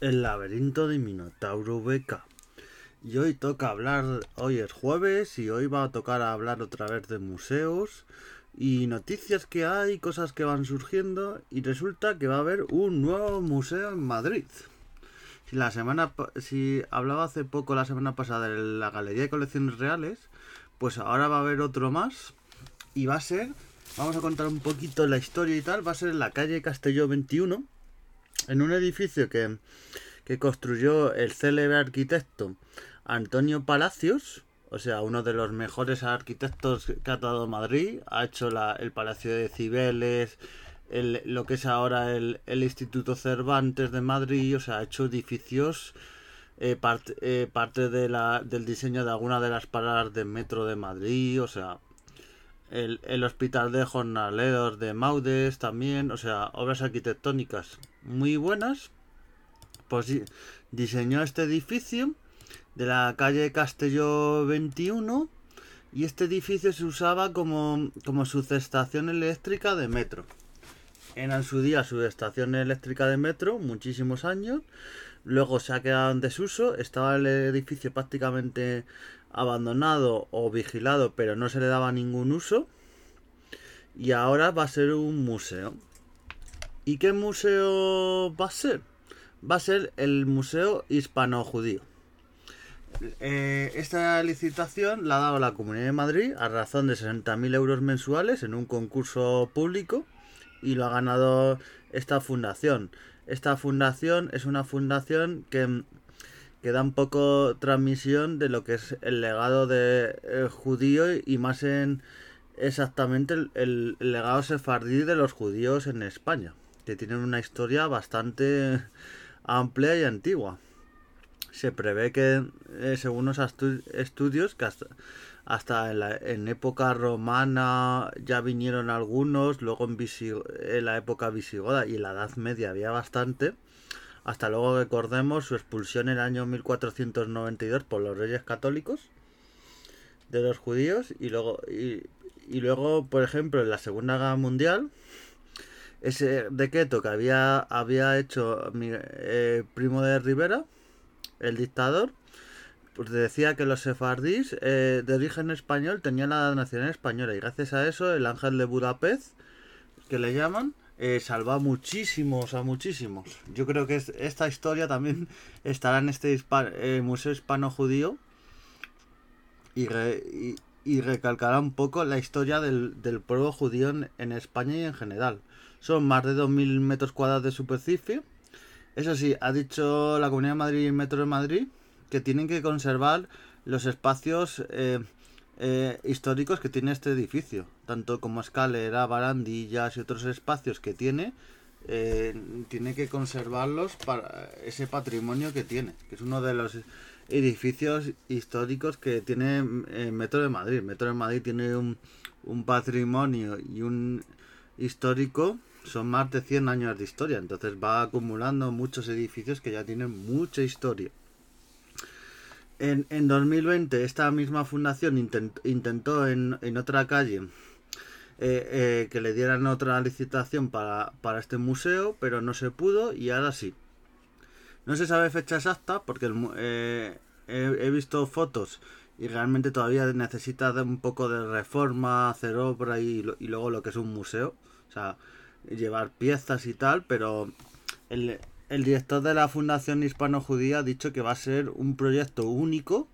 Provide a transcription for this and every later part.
El laberinto de Minotauro Beca. Y hoy toca hablar, hoy es jueves y hoy va a tocar hablar otra vez de museos y noticias que hay, cosas que van surgiendo y resulta que va a haber un nuevo museo en Madrid. Si la semana si hablaba hace poco la semana pasada de la Galería de Colecciones Reales, pues ahora va a haber otro más y va a ser, vamos a contar un poquito la historia y tal, va a ser en la calle Castelló 21 en un edificio que, construyó el célebre arquitecto Antonio Palacios, o sea, uno de los mejores arquitectos que ha dado Madrid, ha hecho el Palacio de Cibeles, lo que es ahora el, Instituto Cervantes de Madrid, o sea, ha hecho edificios, eh, eh, parte de la, del diseño de alguna de las paradas del metro de Madrid, o sea, el, el Hospital de Jornaleros de Maudes también, o sea, obras arquitectónicas muy buenas. Pues diseñó este edificio de la calle Castelló 21 y este edificio se usaba como, como subestación eléctrica de metro. Era en su día subestación eléctrica de metro, muchísimos años. Luego se ha quedado en desuso. Estaba el edificio prácticamente abandonado o vigilado, pero no se le daba ningún uso. Y ahora va a ser un museo. ¿Y qué museo va a ser? Va a ser el Museo Hispano-Judío. Eh, esta licitación la ha dado la Comunidad de Madrid a razón de 60.000 euros mensuales en un concurso público y lo ha ganado esta fundación. Esta fundación es una fundación que que da un poco transmisión de lo que es el legado de eh, judío y más en exactamente el, legado sefardí de los judíos en España, que tienen una historia bastante amplia y antigua. Se prevé que, eh, según los estudios, que hasta, en, la, en, época romana ya vinieron algunos, luego en, en la época visigoda y en la Edad Media había bastante hasta luego recordemos su expulsión en el año 1492 por los reyes católicos de los judíos y luego y, luego por ejemplo en la segunda guerra mundial ese decreto que había había hecho mi eh, primo de Rivera el dictador pues decía que los sefardís eh, de origen español tenían la nacionalidad española y gracias a eso el ángel de Budapest que le llaman eh, salva muchísimos, a muchísimos. Yo creo que esta historia también estará en este eh, Museo Hispano-Judío y, y, recalcará un poco la historia del, pueblo judío en, España y en general. Son más de 2.000 metros cuadrados de superficie. Eso sí, ha dicho la Comunidad de Madrid y el Metro de Madrid que tienen que conservar los espacios eh, eh, históricos que tiene este edificio, tanto como escalera, barandillas y otros espacios que tiene, eh, tiene que conservarlos para ese patrimonio que tiene, que es uno de los edificios históricos que tiene eh, Metro de Madrid. Metro de Madrid tiene un, un patrimonio y un histórico, son más de 100 años de historia, entonces va acumulando muchos edificios que ya tienen mucha historia. En, en 2020 esta misma fundación intentó en, otra calle eh, eh, que le dieran otra licitación para, este museo, pero no se pudo y ahora sí. No se sabe fecha exacta porque eh, he, visto fotos y realmente todavía necesita de un poco de reforma, hacer obra y, y luego lo que es un museo. O sea, llevar piezas y tal, pero el, director de la Fundación Hispano-Judía ha dicho que va a ser un proyecto único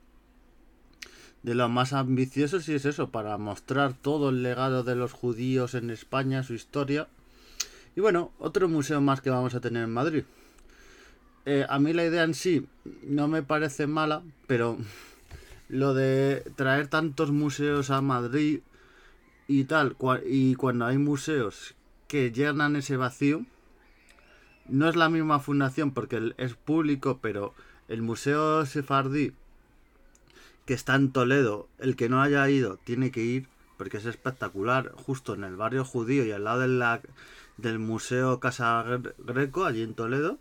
de los más ambiciosos y es eso, para mostrar todo el legado de los judíos en España, su historia. Y bueno, otro museo más que vamos a tener en Madrid. Eh, a mí la idea en sí no me parece mala, pero lo de traer tantos museos a Madrid y tal, y cuando hay museos que llenan ese vacío, no es la misma fundación porque es público, pero el Museo Sefardí, que está en Toledo, el que no haya ido tiene que ir porque es espectacular, justo en el barrio judío y al lado de la, del Museo Casa Greco, allí en Toledo.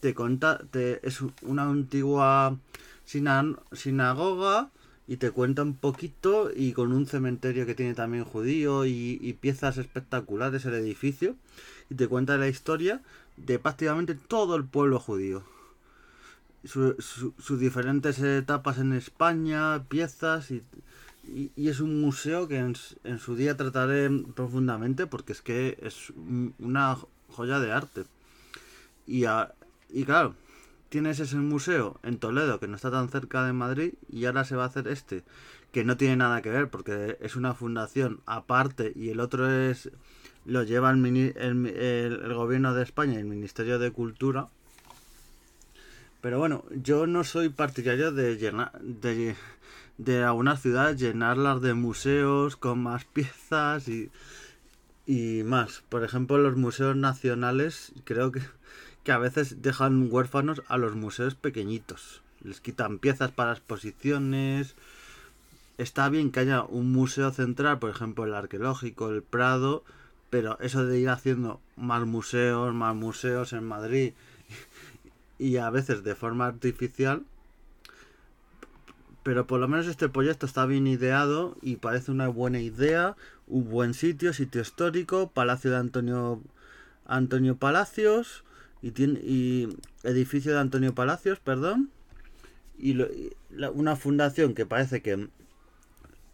Te cuenta, te, es una antigua sinagoga y te cuenta un poquito y con un cementerio que tiene también judío y, piezas espectaculares el edificio y te cuenta la historia de prácticamente todo el pueblo judío. sus diferentes etapas en España, piezas y, y, es un museo que en, en, su día trataré profundamente porque es que es una joya de arte. Y, y claro, tienes ese museo en Toledo que no está tan cerca de Madrid y ahora se va a hacer este que no tiene nada que ver porque es una fundación aparte y el otro es lo lleva el, el, el, gobierno de España y el Ministerio de Cultura. Pero bueno, yo no soy partidario de llenar de, ciudades llenarlas de museos con más piezas y, y más. Por ejemplo, los museos nacionales creo que, que a veces dejan huérfanos a los museos pequeñitos. Les quitan piezas para exposiciones, está bien que haya un museo central, por ejemplo el arqueológico, el Prado, pero eso de ir haciendo más museos, más museos en Madrid y a veces de forma artificial, pero por lo menos este proyecto está bien ideado y parece una buena idea, un buen sitio, sitio histórico, Palacio de Antonio Antonio Palacios y tiene y edificio de Antonio Palacios, perdón, y una fundación que parece que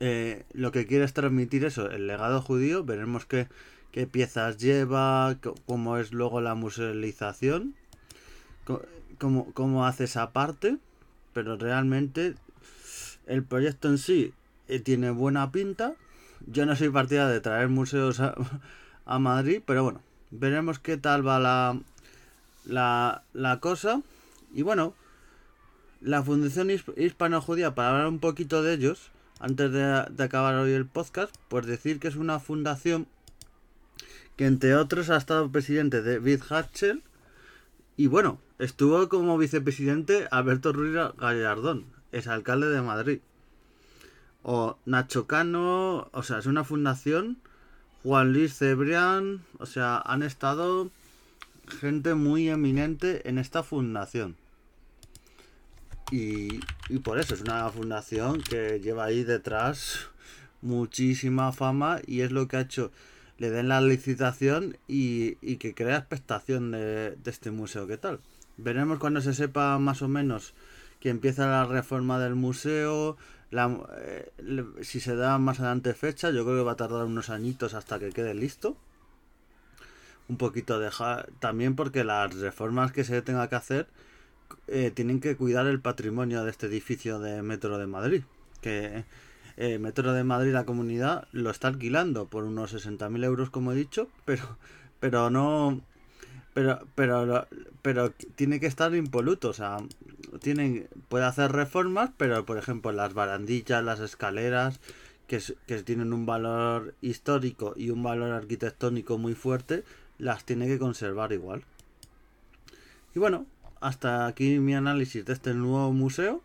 eh, lo que quiere es transmitir eso, el legado judío, veremos qué, qué piezas lleva, cómo es luego la musealización, cómo, cómo hace esa parte, pero realmente el proyecto en sí eh, tiene buena pinta. Yo no soy partida de traer museos a, a, Madrid, pero bueno, veremos qué tal va la, la, la cosa. Y bueno, la Fundación Hispano-Judía, para hablar un poquito de ellos, antes de, acabar hoy el podcast, pues decir que es una fundación que entre otros ha estado presidente de David Hatchell y bueno, estuvo como vicepresidente Alberto Ruiz Gallardón, es alcalde de Madrid. O Nacho Cano, o sea, es una fundación, Juan Luis Cebrián, o sea, han estado gente muy eminente en esta fundación. Y, por eso es una fundación que lleva ahí detrás muchísima fama y es lo que ha hecho le den la licitación y, que crea expectación de, este museo. ¿Qué tal? Veremos cuando se sepa más o menos que empieza la reforma del museo, eh, si se da más adelante fecha, yo creo que va a tardar unos añitos hasta que quede listo. Un poquito dejar también porque las reformas que se tenga que hacer eh, tienen que cuidar el patrimonio de este edificio de Metro de Madrid. Que eh, Metro de Madrid, la comunidad, lo está alquilando por unos 60.000 euros, como he dicho, pero, pero no. Pero, pero, pero tiene que estar impoluto, o sea, tienen, puede hacer reformas, pero por ejemplo las barandillas, las escaleras, que, que tienen un valor histórico y un valor arquitectónico muy fuerte, las tiene que conservar igual. Y bueno, hasta aquí mi análisis de este nuevo museo.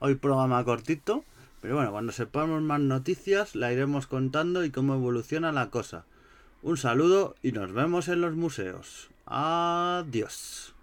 Hoy programa cortito, pero bueno, cuando sepamos más noticias la iremos contando y cómo evoluciona la cosa. Un saludo y nos vemos en los museos. Adiós.